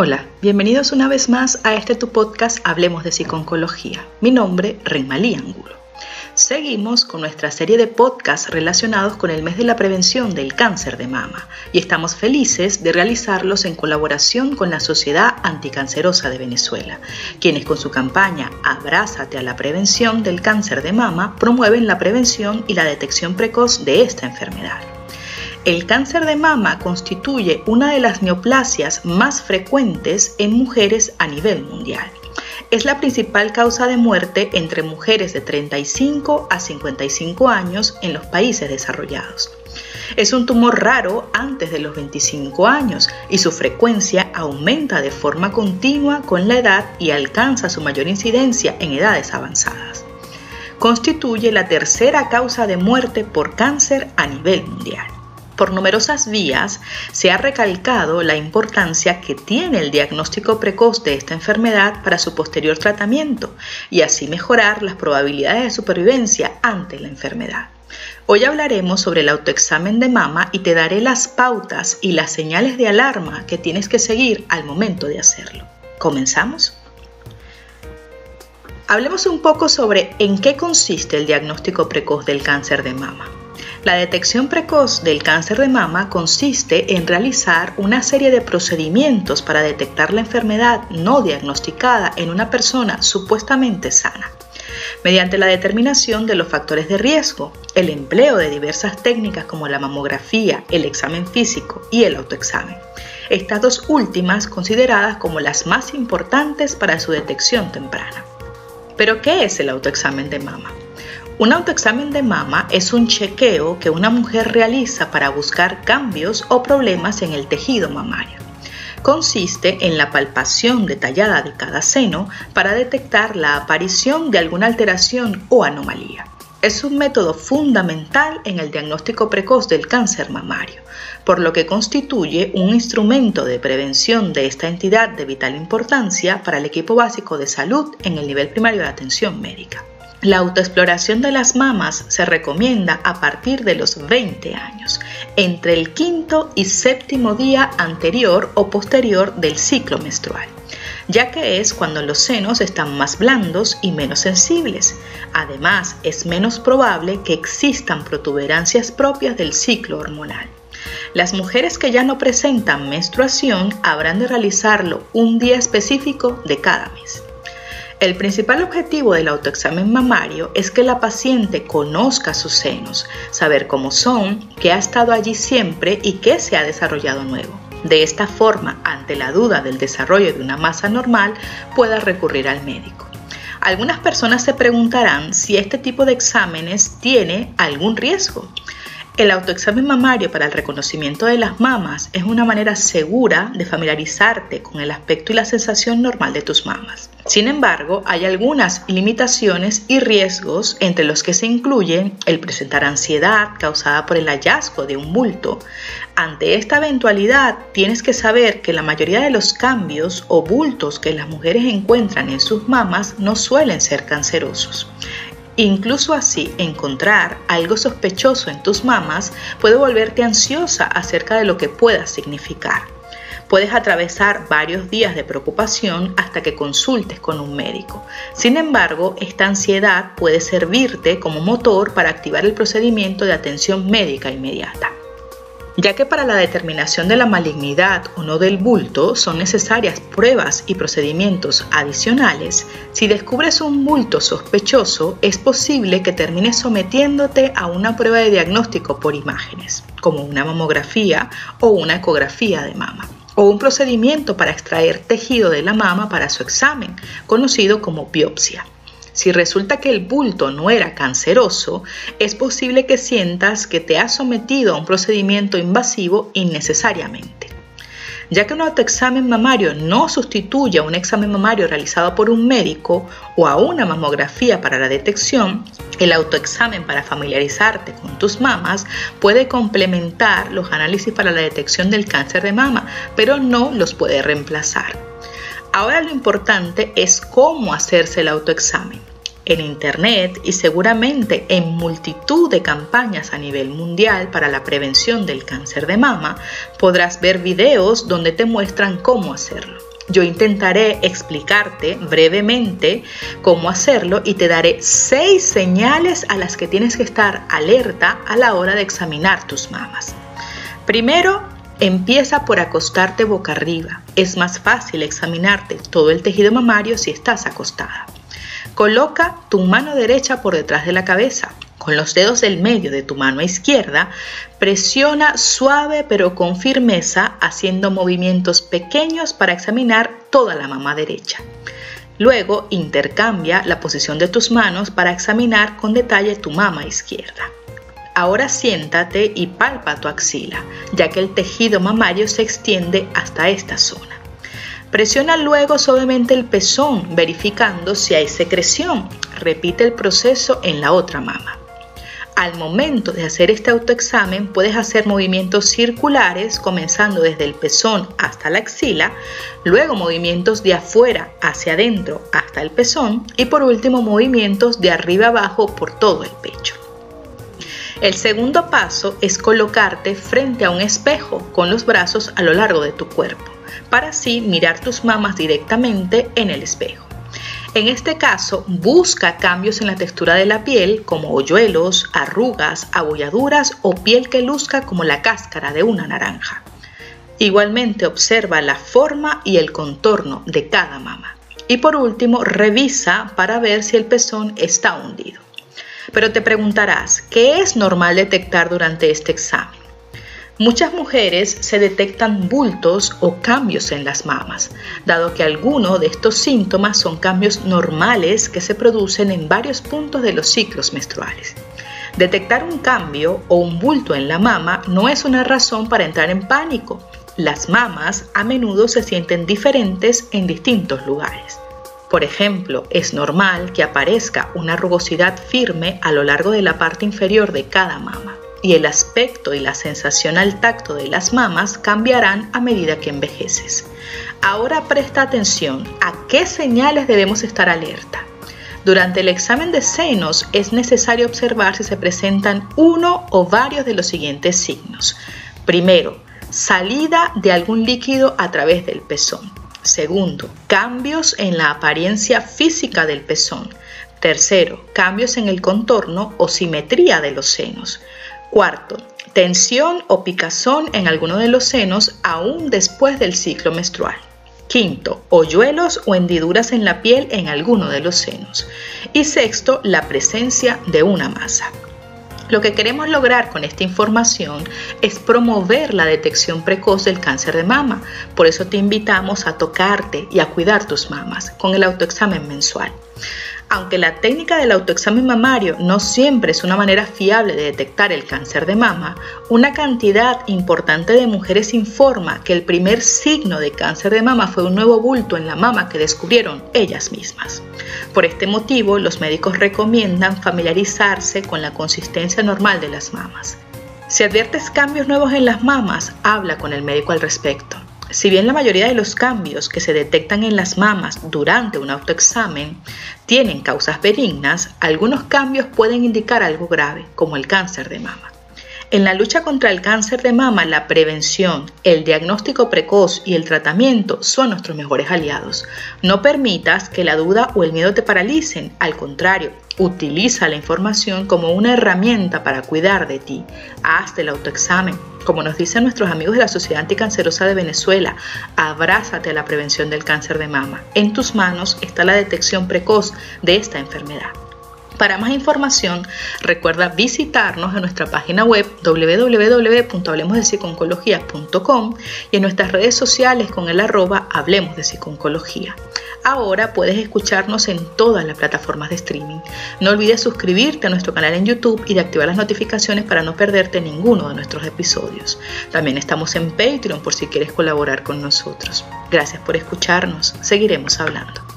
Hola, bienvenidos una vez más a este tu podcast Hablemos de Psiconcología. Mi nombre, Renmalí Angulo. Seguimos con nuestra serie de podcasts relacionados con el mes de la prevención del cáncer de mama y estamos felices de realizarlos en colaboración con la Sociedad Anticancerosa de Venezuela, quienes con su campaña Abrázate a la prevención del cáncer de mama promueven la prevención y la detección precoz de esta enfermedad. El cáncer de mama constituye una de las neoplasias más frecuentes en mujeres a nivel mundial. Es la principal causa de muerte entre mujeres de 35 a 55 años en los países desarrollados. Es un tumor raro antes de los 25 años y su frecuencia aumenta de forma continua con la edad y alcanza su mayor incidencia en edades avanzadas. Constituye la tercera causa de muerte por cáncer a nivel mundial. Por numerosas vías se ha recalcado la importancia que tiene el diagnóstico precoz de esta enfermedad para su posterior tratamiento y así mejorar las probabilidades de supervivencia ante la enfermedad. Hoy hablaremos sobre el autoexamen de mama y te daré las pautas y las señales de alarma que tienes que seguir al momento de hacerlo. ¿Comenzamos? Hablemos un poco sobre en qué consiste el diagnóstico precoz del cáncer de mama. La detección precoz del cáncer de mama consiste en realizar una serie de procedimientos para detectar la enfermedad no diagnosticada en una persona supuestamente sana mediante la determinación de los factores de riesgo, el empleo de diversas técnicas como la mamografía, el examen físico y el autoexamen. Estas dos últimas consideradas como las más importantes para su detección temprana. Pero, ¿qué es el autoexamen de mama? Un autoexamen de mama es un chequeo que una mujer realiza para buscar cambios o problemas en el tejido mamario. Consiste en la palpación detallada de cada seno para detectar la aparición de alguna alteración o anomalía. Es un método fundamental en el diagnóstico precoz del cáncer mamario, por lo que constituye un instrumento de prevención de esta entidad de vital importancia para el equipo básico de salud en el nivel primario de atención médica. La autoexploración de las mamas se recomienda a partir de los 20 años, entre el quinto y séptimo día anterior o posterior del ciclo menstrual, ya que es cuando los senos están más blandos y menos sensibles. Además, es menos probable que existan protuberancias propias del ciclo hormonal. Las mujeres que ya no presentan menstruación habrán de realizarlo un día específico de cada mes. El principal objetivo del autoexamen mamario es que la paciente conozca sus senos, saber cómo son, qué ha estado allí siempre y qué se ha desarrollado nuevo. De esta forma, ante la duda del desarrollo de una masa normal, pueda recurrir al médico. Algunas personas se preguntarán si este tipo de exámenes tiene algún riesgo. El autoexamen mamario para el reconocimiento de las mamas es una manera segura de familiarizarte con el aspecto y la sensación normal de tus mamas. Sin embargo, hay algunas limitaciones y riesgos entre los que se incluyen el presentar ansiedad causada por el hallazgo de un bulto. Ante esta eventualidad, tienes que saber que la mayoría de los cambios o bultos que las mujeres encuentran en sus mamas no suelen ser cancerosos. Incluso así, encontrar algo sospechoso en tus mamas puede volverte ansiosa acerca de lo que pueda significar. Puedes atravesar varios días de preocupación hasta que consultes con un médico. Sin embargo, esta ansiedad puede servirte como motor para activar el procedimiento de atención médica inmediata ya que para la determinación de la malignidad o no del bulto son necesarias pruebas y procedimientos adicionales, si descubres un bulto sospechoso es posible que termines sometiéndote a una prueba de diagnóstico por imágenes, como una mamografía o una ecografía de mama o un procedimiento para extraer tejido de la mama para su examen, conocido como biopsia. Si resulta que el bulto no era canceroso, es posible que sientas que te has sometido a un procedimiento invasivo innecesariamente. Ya que un autoexamen mamario no sustituye a un examen mamario realizado por un médico o a una mamografía para la detección, el autoexamen para familiarizarte con tus mamas puede complementar los análisis para la detección del cáncer de mama, pero no los puede reemplazar. Ahora lo importante es cómo hacerse el autoexamen. En Internet y seguramente en multitud de campañas a nivel mundial para la prevención del cáncer de mama, podrás ver videos donde te muestran cómo hacerlo. Yo intentaré explicarte brevemente cómo hacerlo y te daré seis señales a las que tienes que estar alerta a la hora de examinar tus mamas. Primero, empieza por acostarte boca arriba. Es más fácil examinarte todo el tejido mamario si estás acostada. Coloca tu mano derecha por detrás de la cabeza. Con los dedos del medio de tu mano izquierda, presiona suave pero con firmeza haciendo movimientos pequeños para examinar toda la mama derecha. Luego intercambia la posición de tus manos para examinar con detalle tu mama izquierda. Ahora siéntate y palpa tu axila, ya que el tejido mamario se extiende hasta esta zona. Presiona luego suavemente el pezón, verificando si hay secreción. Repite el proceso en la otra mama. Al momento de hacer este autoexamen puedes hacer movimientos circulares comenzando desde el pezón hasta la axila, luego movimientos de afuera hacia adentro hasta el pezón y por último movimientos de arriba abajo por todo el pecho. El segundo paso es colocarte frente a un espejo con los brazos a lo largo de tu cuerpo, para así mirar tus mamas directamente en el espejo. En este caso, busca cambios en la textura de la piel como hoyuelos, arrugas, abolladuras o piel que luzca como la cáscara de una naranja. Igualmente observa la forma y el contorno de cada mama. Y por último, revisa para ver si el pezón está hundido. Pero te preguntarás, ¿qué es normal detectar durante este examen? Muchas mujeres se detectan bultos o cambios en las mamas, dado que algunos de estos síntomas son cambios normales que se producen en varios puntos de los ciclos menstruales. Detectar un cambio o un bulto en la mama no es una razón para entrar en pánico. Las mamas a menudo se sienten diferentes en distintos lugares. Por ejemplo, es normal que aparezca una rugosidad firme a lo largo de la parte inferior de cada mama y el aspecto y la sensación al tacto de las mamas cambiarán a medida que envejeces. Ahora presta atención a qué señales debemos estar alerta. Durante el examen de senos es necesario observar si se presentan uno o varios de los siguientes signos. Primero, salida de algún líquido a través del pezón. Segundo, cambios en la apariencia física del pezón. Tercero, cambios en el contorno o simetría de los senos. Cuarto, tensión o picazón en alguno de los senos aún después del ciclo menstrual. Quinto, hoyuelos o hendiduras en la piel en alguno de los senos. Y sexto, la presencia de una masa. Lo que queremos lograr con esta información es promover la detección precoz del cáncer de mama. Por eso te invitamos a tocarte y a cuidar tus mamas con el autoexamen mensual. Aunque la técnica del autoexamen mamario no siempre es una manera fiable de detectar el cáncer de mama, una cantidad importante de mujeres informa que el primer signo de cáncer de mama fue un nuevo bulto en la mama que descubrieron ellas mismas. Por este motivo, los médicos recomiendan familiarizarse con la consistencia normal de las mamas. Si adviertes cambios nuevos en las mamas, habla con el médico al respecto. Si bien la mayoría de los cambios que se detectan en las mamas durante un autoexamen tienen causas benignas, algunos cambios pueden indicar algo grave, como el cáncer de mama. En la lucha contra el cáncer de mama, la prevención, el diagnóstico precoz y el tratamiento son nuestros mejores aliados. No permitas que la duda o el miedo te paralicen, al contrario, utiliza la información como una herramienta para cuidar de ti. Haz el autoexamen. Como nos dicen nuestros amigos de la Sociedad Anticancerosa de Venezuela, abrázate a la prevención del cáncer de mama. En tus manos está la detección precoz de esta enfermedad. Para más información, recuerda visitarnos en nuestra página web www.hablemosdepsiconcología.com y en nuestras redes sociales con el arroba Hablemos de Psiconcología. Ahora puedes escucharnos en todas las plataformas de streaming. No olvides suscribirte a nuestro canal en YouTube y de activar las notificaciones para no perderte ninguno de nuestros episodios. También estamos en Patreon por si quieres colaborar con nosotros. Gracias por escucharnos. Seguiremos hablando.